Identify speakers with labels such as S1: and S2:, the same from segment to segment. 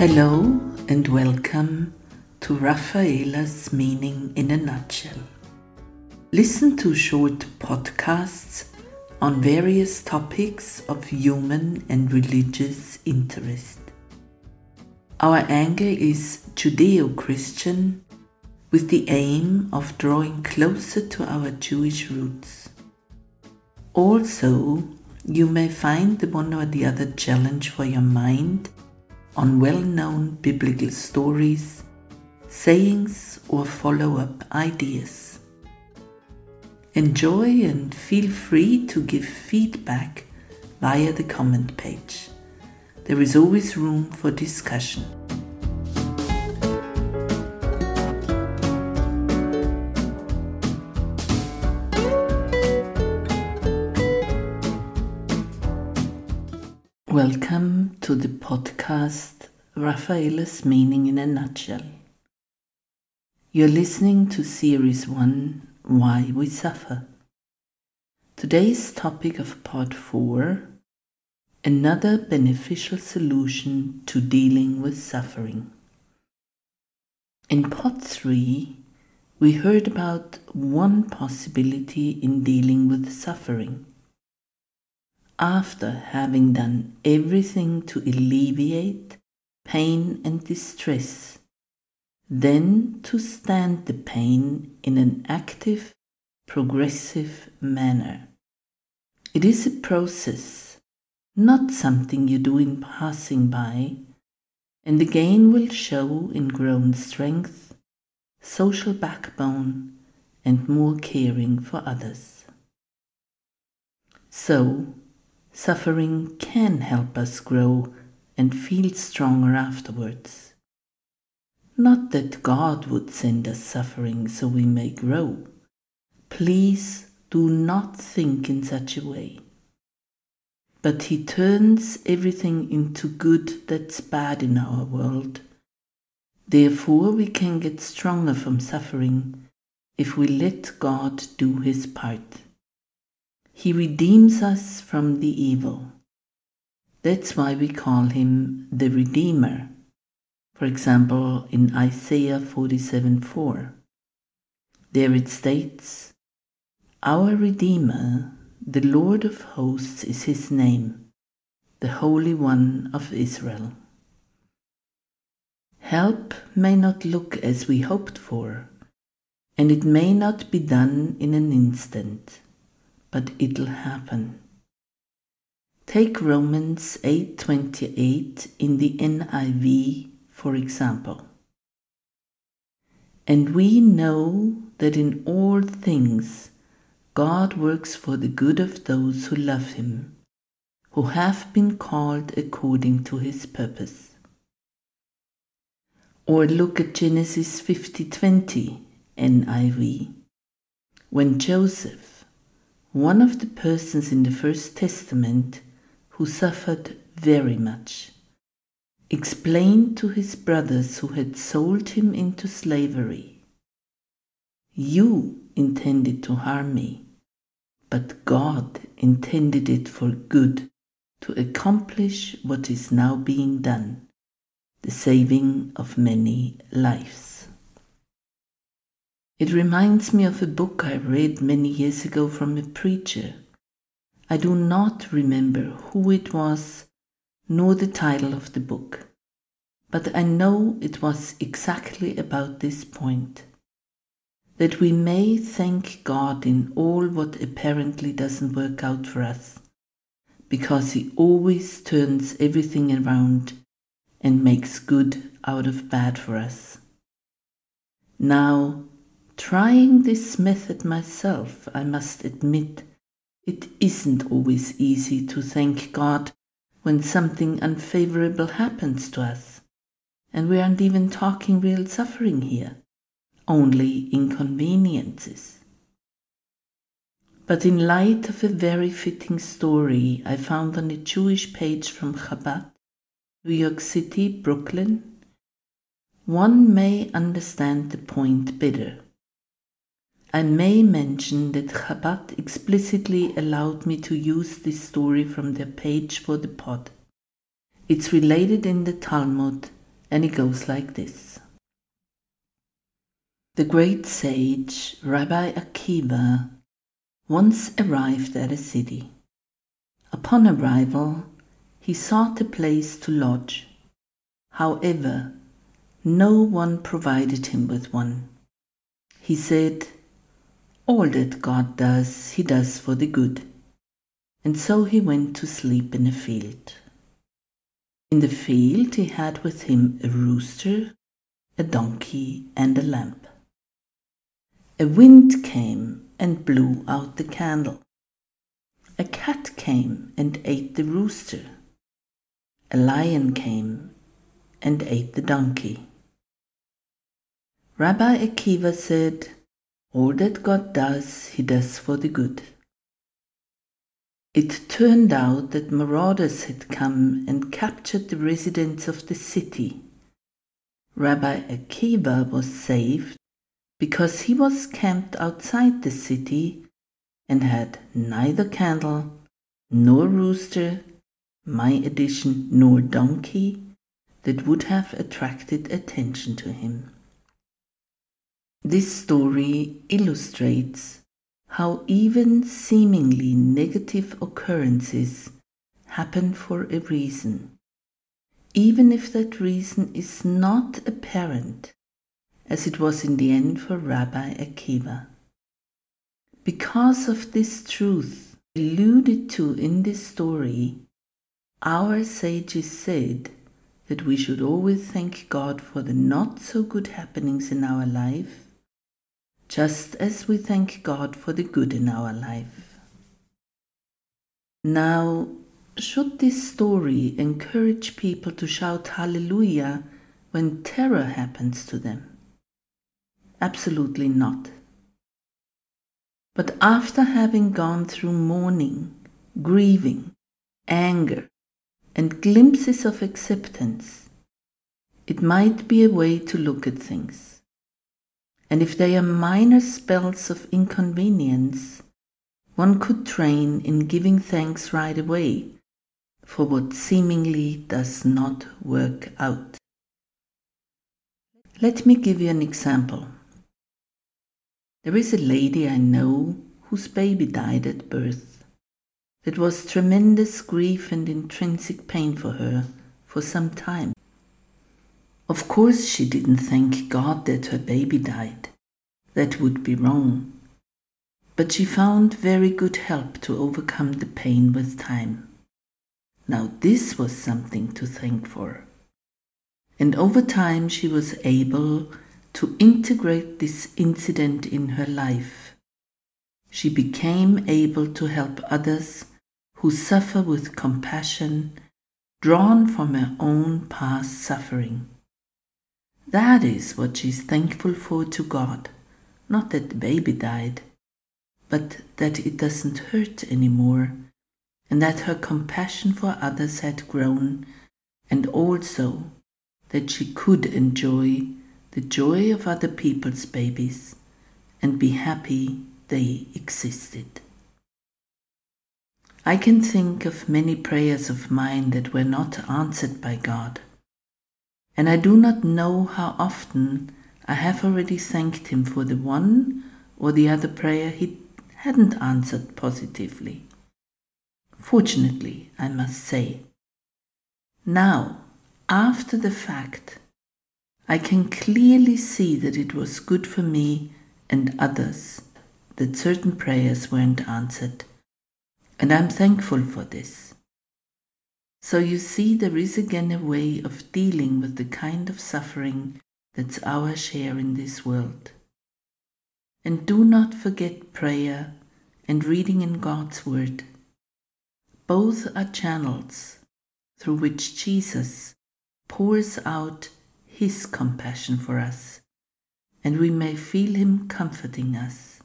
S1: Hello and welcome to Rafaela's Meaning in a Nutshell. Listen to short podcasts on various topics of human and religious interest. Our angle is Judeo Christian with the aim of drawing closer to our Jewish roots. Also, you may find the one or the other challenge for your mind on well known biblical stories, sayings, or follow up ideas. Enjoy and feel free to give feedback via the comment page. There is always room for discussion. Welcome to the podcast Rafaela's Meaning in a Nutshell. You're listening to Series 1 Why We Suffer. Today's topic of Part 4 Another beneficial solution to dealing with suffering. In Part 3, we heard about one possibility in dealing with suffering after having done everything to alleviate pain and distress, then to stand the pain in an active, progressive manner. It is a process, not something you do in passing by, and the gain will show in grown strength, social backbone, and more caring for others. So, Suffering can help us grow and feel stronger afterwards. Not that God would send us suffering so we may grow. Please do not think in such a way. But He turns everything into good that's bad in our world. Therefore, we can get stronger from suffering if we let God do His part. He redeems us from the evil. That's why we call him the Redeemer. For example, in Isaiah 47 4, there it states, Our Redeemer, the Lord of hosts, is his name, the Holy One of Israel. Help may not look as we hoped for, and it may not be done in an instant but it'll happen. Take Romans 8:28 in the NIV for example. And we know that in all things God works for the good of those who love him, who have been called according to his purpose. Or look at Genesis 50:20 NIV. When Joseph one of the persons in the First Testament who suffered very much, explained to his brothers who had sold him into slavery You intended to harm me, but God intended it for good to accomplish what is now being done the saving of many lives. It reminds me of a book I read many years ago from a preacher. I do not remember who it was nor the title of the book, but I know it was exactly about this point that we may thank God in all what apparently doesn't work out for us, because He always turns everything around and makes good out of bad for us. Now, Trying this method myself, I must admit, it isn't always easy to thank God when something unfavorable happens to us. And we aren't even talking real suffering here, only inconveniences. But in light of a very fitting story I found on a Jewish page from Chabad, New York City, Brooklyn, one may understand the point better. I may mention that Chabad explicitly allowed me to use this story from their page for the pod. It's related in the Talmud and it goes like this. The great sage Rabbi Akiva once arrived at a city. Upon arrival, he sought a place to lodge. However, no one provided him with one. He said, All that God does, he does for the good. And so he went to sleep in a field. In the field he had with him a rooster, a donkey, and a lamb. A wind came and blew out the candle. A cat came and ate the rooster. A lion came and ate the donkey. Rabbi Akiva said, All that God does, he does for the good. It turned out that marauders had come and captured the residents of the city. Rabbi Akiva was saved because he was camped outside the city and had neither candle, nor rooster, my addition, nor donkey that would have attracted attention to him. This story illustrates how even seemingly negative occurrences happen for a reason, even if that reason is not apparent, as it was in the end for Rabbi Akiva. Because of this truth alluded to in this story, our sages said that we should always thank God for the not so good happenings in our life just as we thank God for the good in our life. Now, should this story encourage people to shout hallelujah when terror happens to them? Absolutely not. But after having gone through mourning, grieving, anger, and glimpses of acceptance, it might be a way to look at things and if they are minor spells of inconvenience, one could train in giving thanks right away for what seemingly does not work out. Let me give you an example. There is a lady I know whose baby died at birth. It was tremendous grief and intrinsic pain for her for some time. Of course, she didn't thank God that her baby died. That would be wrong. But she found very good help to overcome the pain with time. Now, this was something to thank for. And over time, she was able to integrate this incident in her life. She became able to help others who suffer with compassion, drawn from her own past suffering. That is what she's thankful for to God. Not that the baby died, but that it doesn't hurt anymore, and that her compassion for others had grown, and also that she could enjoy the joy of other people's babies and be happy they existed. I can think of many prayers of mine that were not answered by God and I do not know how often I have already thanked him for the one or the other prayer he hadn't answered positively. Fortunately, I must say. Now, after the fact, I can clearly see that it was good for me and others that certain prayers weren't answered, and I'm thankful for this. So you see, there is again a way of dealing with the kind of suffering that's our share in this world. And do not forget prayer and reading in God's Word. Both are channels through which Jesus pours out His compassion for us, and we may feel Him comforting us.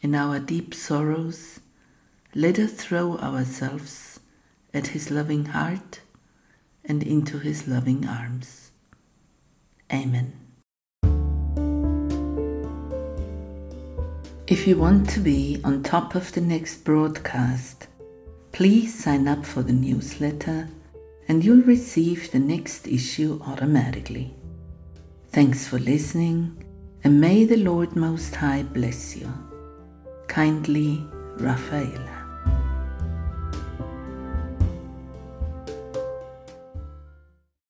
S1: In our deep sorrows, let us throw ourselves at his loving heart and into his loving arms. Amen. If you want to be on top of the next broadcast, please sign up for the newsletter and you'll receive the next issue automatically. Thanks for listening, and may the Lord Most High bless you. Kindly, Raphael.